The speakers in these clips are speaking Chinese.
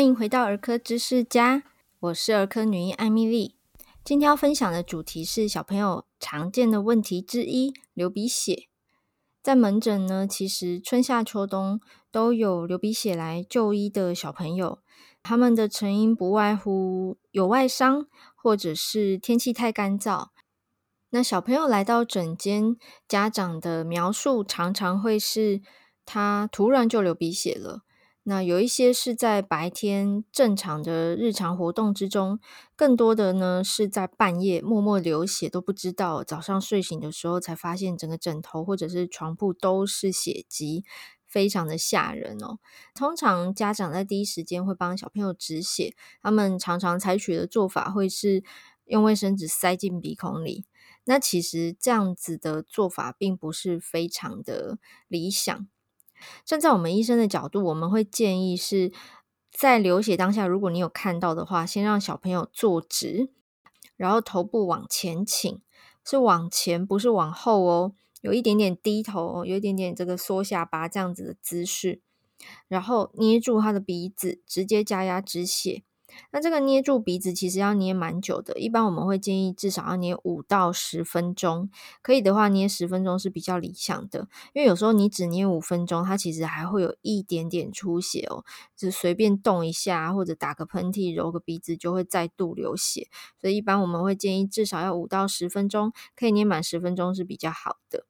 欢迎回到儿科知识家，我是儿科女医艾米丽。今天要分享的主题是小朋友常见的问题之一——流鼻血。在门诊呢，其实春夏秋冬都有流鼻血来就医的小朋友，他们的成因不外乎有外伤，或者是天气太干燥。那小朋友来到诊间，家长的描述常常会是他突然就流鼻血了。那有一些是在白天正常的日常活动之中，更多的呢是在半夜默默流血都不知道，早上睡醒的时候才发现整个枕头或者是床铺都是血迹，非常的吓人哦。通常家长在第一时间会帮小朋友止血，他们常常采取的做法会是用卫生纸塞进鼻孔里。那其实这样子的做法并不是非常的理想。站在我们医生的角度，我们会建议是在流血当下，如果你有看到的话，先让小朋友坐直，然后头部往前倾，是往前，不是往后哦，有一点点低头，有一点点这个缩下巴这样子的姿势，然后捏住他的鼻子，直接加压止血。那这个捏住鼻子其实要捏蛮久的，一般我们会建议至少要捏五到十分钟，可以的话捏十分钟是比较理想的，因为有时候你只捏五分钟，它其实还会有一点点出血哦，就随便动一下或者打个喷嚏、揉个鼻子就会再度流血，所以一般我们会建议至少要五到十分钟，可以捏满十分钟是比较好的。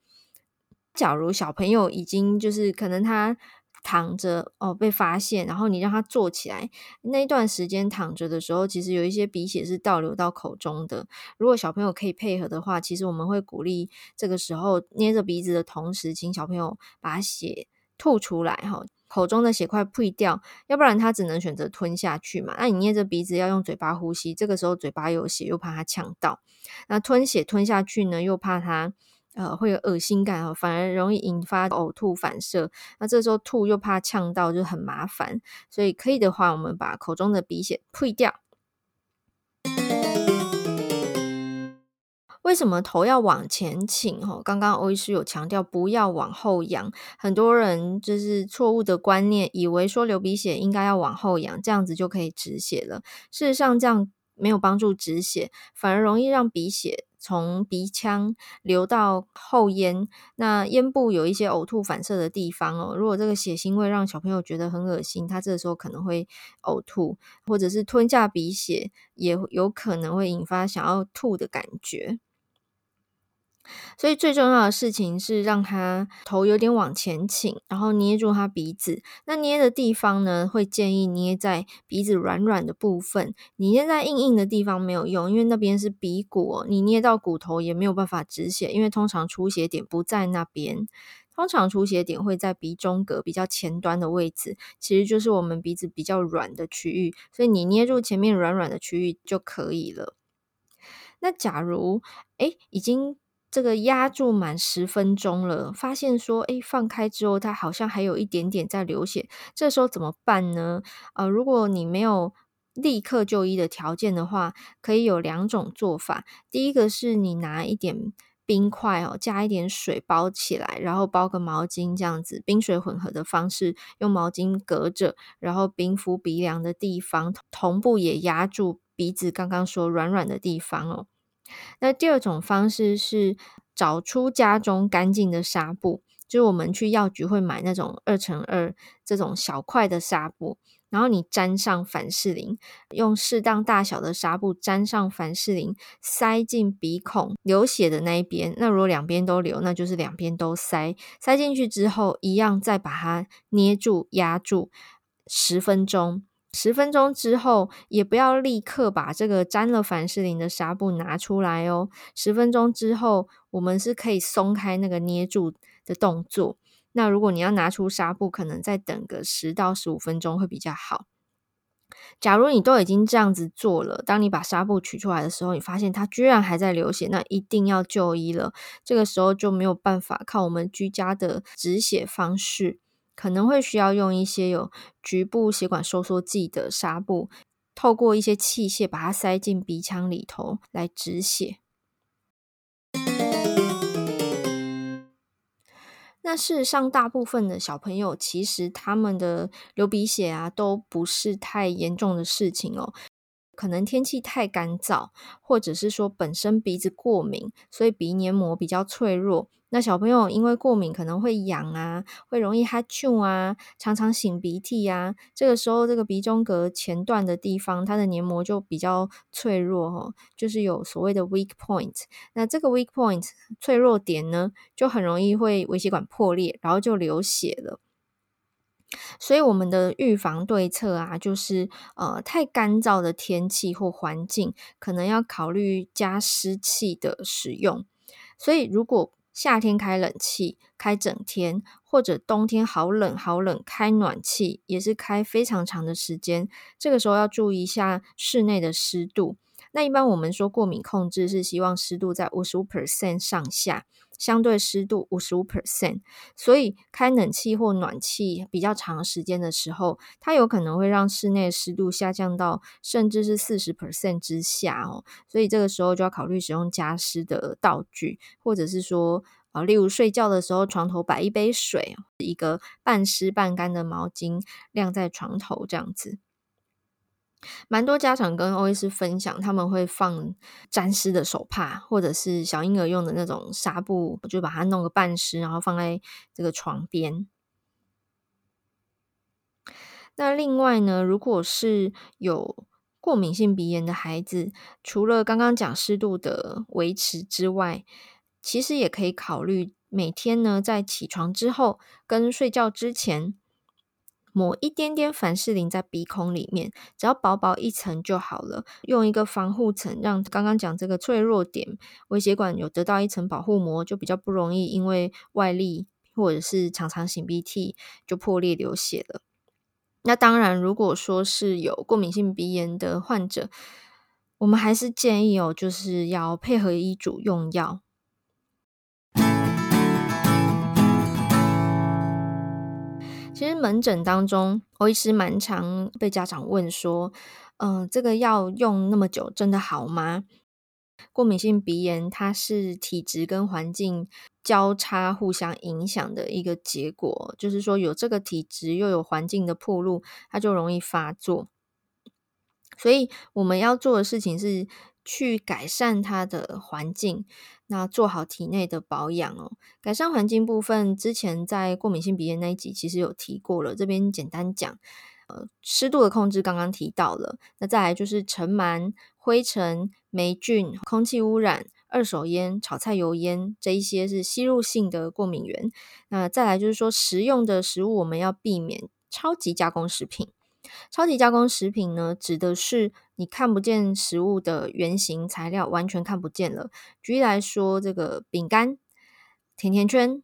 假如小朋友已经就是可能他。躺着哦，被发现，然后你让他坐起来，那一段时间躺着的时候，其实有一些鼻血是倒流到口中的。如果小朋友可以配合的话，其实我们会鼓励这个时候捏着鼻子的同时，请小朋友把血吐出来哈，口中的血块退掉，要不然他只能选择吞下去嘛。那你捏着鼻子要用嘴巴呼吸，这个时候嘴巴有血，又怕他呛到，那吞血吞下去呢，又怕他。呃，会有恶心感哦，反而容易引发呕吐反射。那这时候吐又怕呛到，就很麻烦。所以可以的话，我们把口中的鼻血退掉。为什么头要往前倾？哈，刚刚欧医师有强调不要往后仰。很多人就是错误的观念，以为说流鼻血应该要往后仰，这样子就可以止血了。事实上，这样没有帮助止血，反而容易让鼻血。从鼻腔流到后咽，那咽部有一些呕吐反射的地方哦。如果这个血腥味让小朋友觉得很恶心，他这个时候可能会呕吐，或者是吞下鼻血，也有可能会引发想要吐的感觉。所以最重要的事情是让他头有点往前倾，然后捏住他鼻子。那捏的地方呢，会建议捏在鼻子软软的部分。你捏在硬硬的地方没有用，因为那边是鼻骨，你捏到骨头也没有办法止血，因为通常出血点不在那边。通常出血点会在鼻中隔比较前端的位置，其实就是我们鼻子比较软的区域。所以你捏住前面软软的区域就可以了。那假如诶已经。这个压住满十分钟了，发现说，诶，放开之后，它好像还有一点点在流血，这时候怎么办呢？呃，如果你没有立刻就医的条件的话，可以有两种做法。第一个是你拿一点冰块哦，加一点水包起来，然后包个毛巾这样子，冰水混合的方式，用毛巾隔着，然后冰敷鼻梁的地方，同步也压住鼻子刚刚说软软的地方哦。那第二种方式是找出家中干净的纱布，就是我们去药局会买那种二乘二这种小块的纱布，然后你沾上凡士林，用适当大小的纱布沾上凡士林，塞进鼻孔流血的那一边。那如果两边都流，那就是两边都塞。塞进去之后，一样再把它捏住压住十分钟。十分钟之后，也不要立刻把这个沾了凡士林的纱布拿出来哦。十分钟之后，我们是可以松开那个捏住的动作。那如果你要拿出纱布，可能再等个十到十五分钟会比较好。假如你都已经这样子做了，当你把纱布取出来的时候，你发现它居然还在流血，那一定要就医了。这个时候就没有办法靠我们居家的止血方式。可能会需要用一些有局部血管收缩剂的纱布，透过一些器械把它塞进鼻腔里头来止血。那事实上，大部分的小朋友其实他们的流鼻血啊，都不是太严重的事情哦。可能天气太干燥，或者是说本身鼻子过敏，所以鼻黏膜比较脆弱。那小朋友因为过敏可能会痒啊，会容易哈啾啊，常常擤鼻涕啊。这个时候，这个鼻中隔前段的地方，它的黏膜就比较脆弱哦，就是有所谓的 weak point。那这个 weak point 脆弱点呢，就很容易会微血管破裂，然后就流血了。所以我们的预防对策啊，就是呃，太干燥的天气或环境，可能要考虑加湿器的使用。所以如果夏天开冷气开整天，或者冬天好冷好冷开暖气，也是开非常长的时间，这个时候要注意一下室内的湿度。那一般我们说过敏控制是希望湿度在五十五 percent 上下。相对湿度五十五 percent，所以开冷气或暖气比较长时间的时候，它有可能会让室内湿度下降到甚至是四十 percent 之下哦。所以这个时候就要考虑使用加湿的道具，或者是说，啊，例如睡觉的时候，床头摆一杯水，一个半湿半干的毛巾晾在床头，这样子。蛮多家长跟欧医师分享，他们会放沾湿的手帕，或者是小婴儿用的那种纱布，就把它弄个半湿，然后放在这个床边。那另外呢，如果是有过敏性鼻炎的孩子，除了刚刚讲湿度的维持之外，其实也可以考虑每天呢，在起床之后跟睡觉之前。抹一点点凡士林在鼻孔里面，只要薄薄一层就好了。用一个防护层，让刚刚讲这个脆弱点微血管有得到一层保护膜，就比较不容易因为外力或者是常常擤鼻涕就破裂流血了。那当然，如果说是有过敏性鼻炎的患者，我们还是建议哦，就是要配合医嘱用药。其实门诊当中，欧医师蛮常被家长问说：“嗯、呃，这个药用那么久，真的好吗？”过敏性鼻炎它是体质跟环境交叉互相影响的一个结果，就是说有这个体质又有环境的暴露，它就容易发作。所以我们要做的事情是去改善它的环境。那做好体内的保养哦。改善环境部分，之前在过敏性鼻炎那一集其实有提过了，这边简单讲。呃，湿度的控制刚刚提到了，那再来就是尘螨、灰尘、霉菌、空气污染、二手烟、炒菜油烟这一些是吸入性的过敏源。那再来就是说，食用的食物我们要避免超级加工食品。超级加工食品呢，指的是你看不见食物的原型材料，完全看不见了。举例来说，这个饼干、甜甜圈，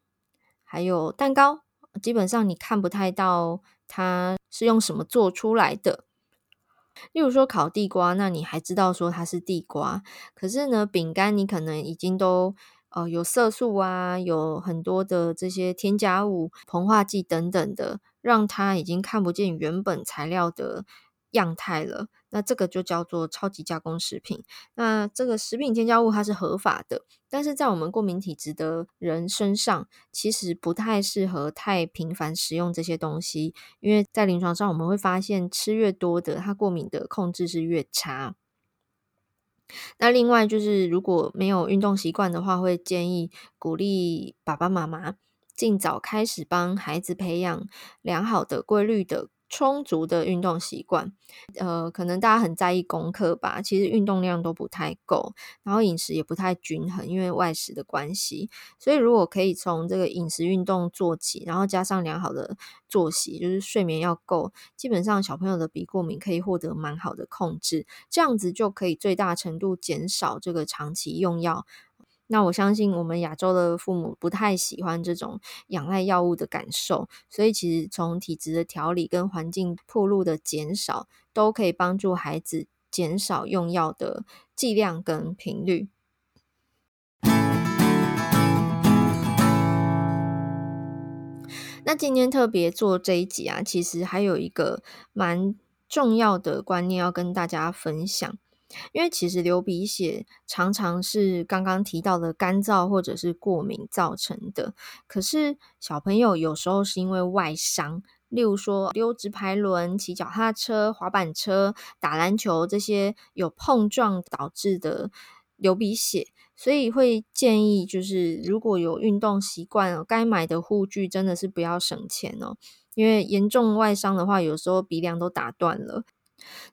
还有蛋糕，基本上你看不太到它是用什么做出来的。例如说烤地瓜，那你还知道说它是地瓜，可是呢，饼干你可能已经都呃有色素啊，有很多的这些添加物、膨化剂等等的。让它已经看不见原本材料的样态了，那这个就叫做超级加工食品。那这个食品添加物它是合法的，但是在我们过敏体质的人身上，其实不太适合太频繁食用这些东西，因为在临床上我们会发现，吃越多的，它过敏的控制是越差。那另外就是如果没有运动习惯的话，会建议鼓励爸爸妈妈。尽早开始帮孩子培养良好的、规律的、充足的运动习惯。呃，可能大家很在意功课吧，其实运动量都不太够，然后饮食也不太均衡，因为外食的关系。所以如果可以从这个饮食、运动做起，然后加上良好的作息，就是睡眠要够，基本上小朋友的鼻过敏可以获得蛮好的控制。这样子就可以最大程度减少这个长期用药。那我相信我们亚洲的父母不太喜欢这种仰赖药物的感受，所以其实从体质的调理跟环境暴露的减少，都可以帮助孩子减少用药的剂量跟频率。那今天特别做这一集啊，其实还有一个蛮重要的观念要跟大家分享。因为其实流鼻血常常是刚刚提到的干燥或者是过敏造成的，可是小朋友有时候是因为外伤，例如说溜直排轮、骑脚踏车、滑板车、打篮球这些有碰撞导致的流鼻血，所以会建议就是如果有运动习惯，该买的护具真的是不要省钱哦，因为严重外伤的话，有时候鼻梁都打断了。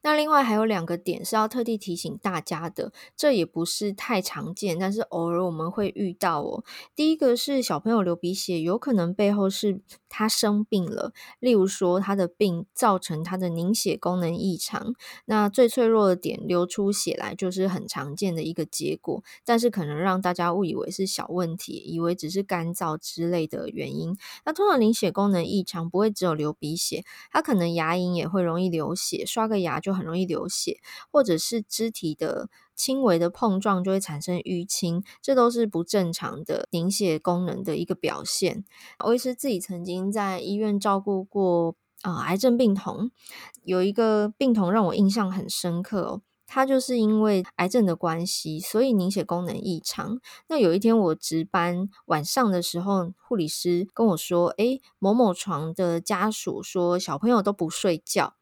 那另外还有两个点是要特地提醒大家的，这也不是太常见，但是偶尔我们会遇到哦。第一个是小朋友流鼻血，有可能背后是他生病了，例如说他的病造成他的凝血功能异常，那最脆弱的点流出血来就是很常见的一个结果，但是可能让大家误以为是小问题，以为只是干燥之类的原因。那通常凝血功能异常不会只有流鼻血，他可能牙龈也会容易流血，刷个个牙就很容易流血，或者是肢体的轻微的碰撞就会产生淤青，这都是不正常的凝血功能的一个表现。我也是自己曾经在医院照顾过啊、癌症病童，有一个病童让我印象很深刻哦，他就是因为癌症的关系，所以凝血功能异常。那有一天我值班晚上的时候，护理师跟我说：“诶，某某床的家属说小朋友都不睡觉。”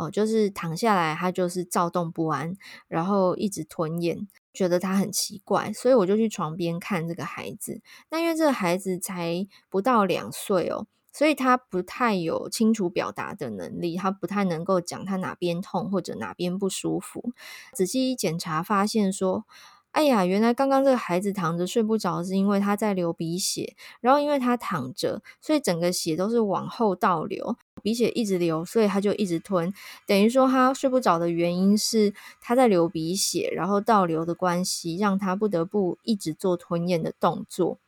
哦，就是躺下来，他就是躁动不安，然后一直吞咽，觉得他很奇怪，所以我就去床边看这个孩子。那因为这个孩子才不到两岁哦，所以他不太有清楚表达的能力，他不太能够讲他哪边痛或者哪边不舒服。仔细一检查，发现说，哎呀，原来刚刚这个孩子躺着睡不着，是因为他在流鼻血，然后因为他躺着，所以整个血都是往后倒流。鼻血一直流，所以他就一直吞，等于说他睡不着的原因是他在流鼻血，然后倒流的关系，让他不得不一直做吞咽的动作。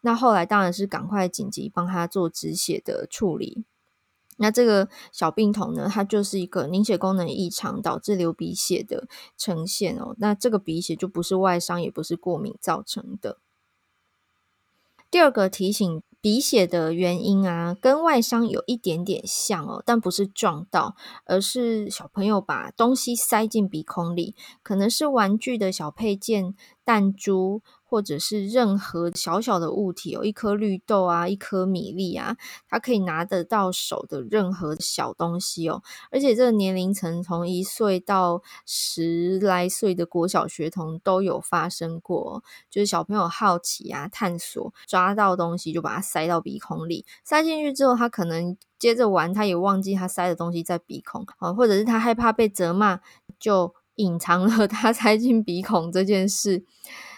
那后来当然是赶快紧急帮他做止血的处理。那这个小病童呢，他就是一个凝血功能异常导致流鼻血的呈现哦。那这个鼻血就不是外伤，也不是过敏造成的。第二个提醒。鼻血的原因啊，跟外伤有一点点像哦，但不是撞到，而是小朋友把东西塞进鼻孔里，可能是玩具的小配件、弹珠。或者是任何小小的物体，有一颗绿豆啊，一颗米粒啊，他可以拿得到手的任何小东西哦。而且这个年龄层从一岁到十来岁的国小学童都有发生过，就是小朋友好奇啊，探索，抓到东西就把它塞到鼻孔里，塞进去之后，他可能接着玩，他也忘记他塞的东西在鼻孔啊，或者是他害怕被责骂，就隐藏了 他塞进鼻孔这件事。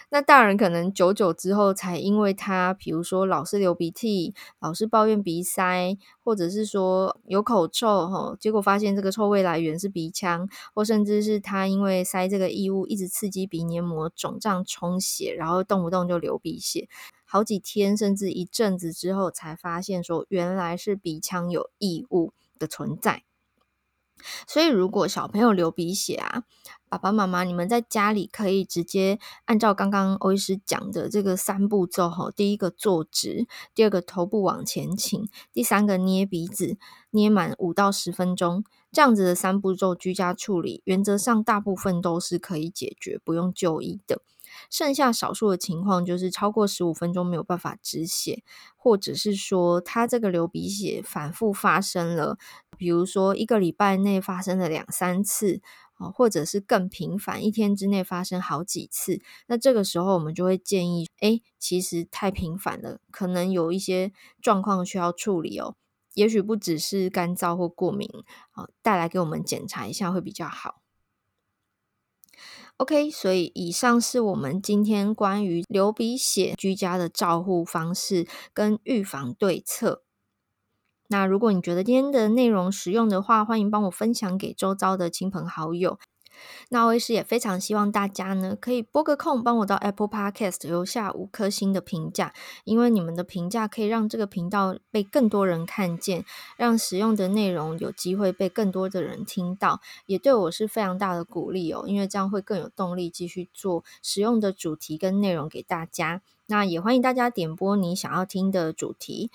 那大人可能久久之后才因为他，比如说老是流鼻涕，老是抱怨鼻塞，或者是说有口臭哈，结果发现这个臭味来源是鼻腔，或甚至是他因为塞这个异物一直刺激鼻黏膜肿胀充血，然后动不动就流鼻血，好几天甚至一阵子之后才发现说原来是鼻腔有异物的存在。所以，如果小朋友流鼻血啊，爸爸妈妈你们在家里可以直接按照刚刚欧医师讲的这个三步骤哈，第一个坐直，第二个头部往前倾，第三个捏鼻子，捏满五到十分钟，这样子的三步骤居家处理，原则上大部分都是可以解决，不用就医的。剩下少数的情况就是超过十五分钟没有办法止血，或者是说他这个流鼻血反复发生了，比如说一个礼拜内发生了两三次，啊或者是更频繁，一天之内发生好几次，那这个时候我们就会建议，诶，其实太频繁了，可能有一些状况需要处理哦，也许不只是干燥或过敏，啊，带来给我们检查一下会比较好。OK，所以以上是我们今天关于流鼻血居家的照护方式跟预防对策。那如果你觉得今天的内容实用的话，欢迎帮我分享给周遭的亲朋好友。那欧医师也非常希望大家呢，可以拨个空帮我到 Apple Podcast 留下五颗星的评价，因为你们的评价可以让这个频道被更多人看见，让实用的内容有机会被更多的人听到，也对我是非常大的鼓励哦，因为这样会更有动力继续做实用的主题跟内容给大家。那也欢迎大家点播你想要听的主题。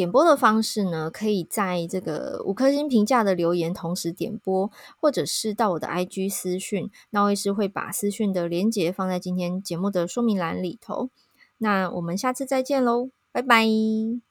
点播的方式呢，可以在这个五颗星评价的留言同时点播，或者是到我的 IG 私讯，那我也是会把私讯的连接放在今天节目的说明栏里头。那我们下次再见喽，拜拜。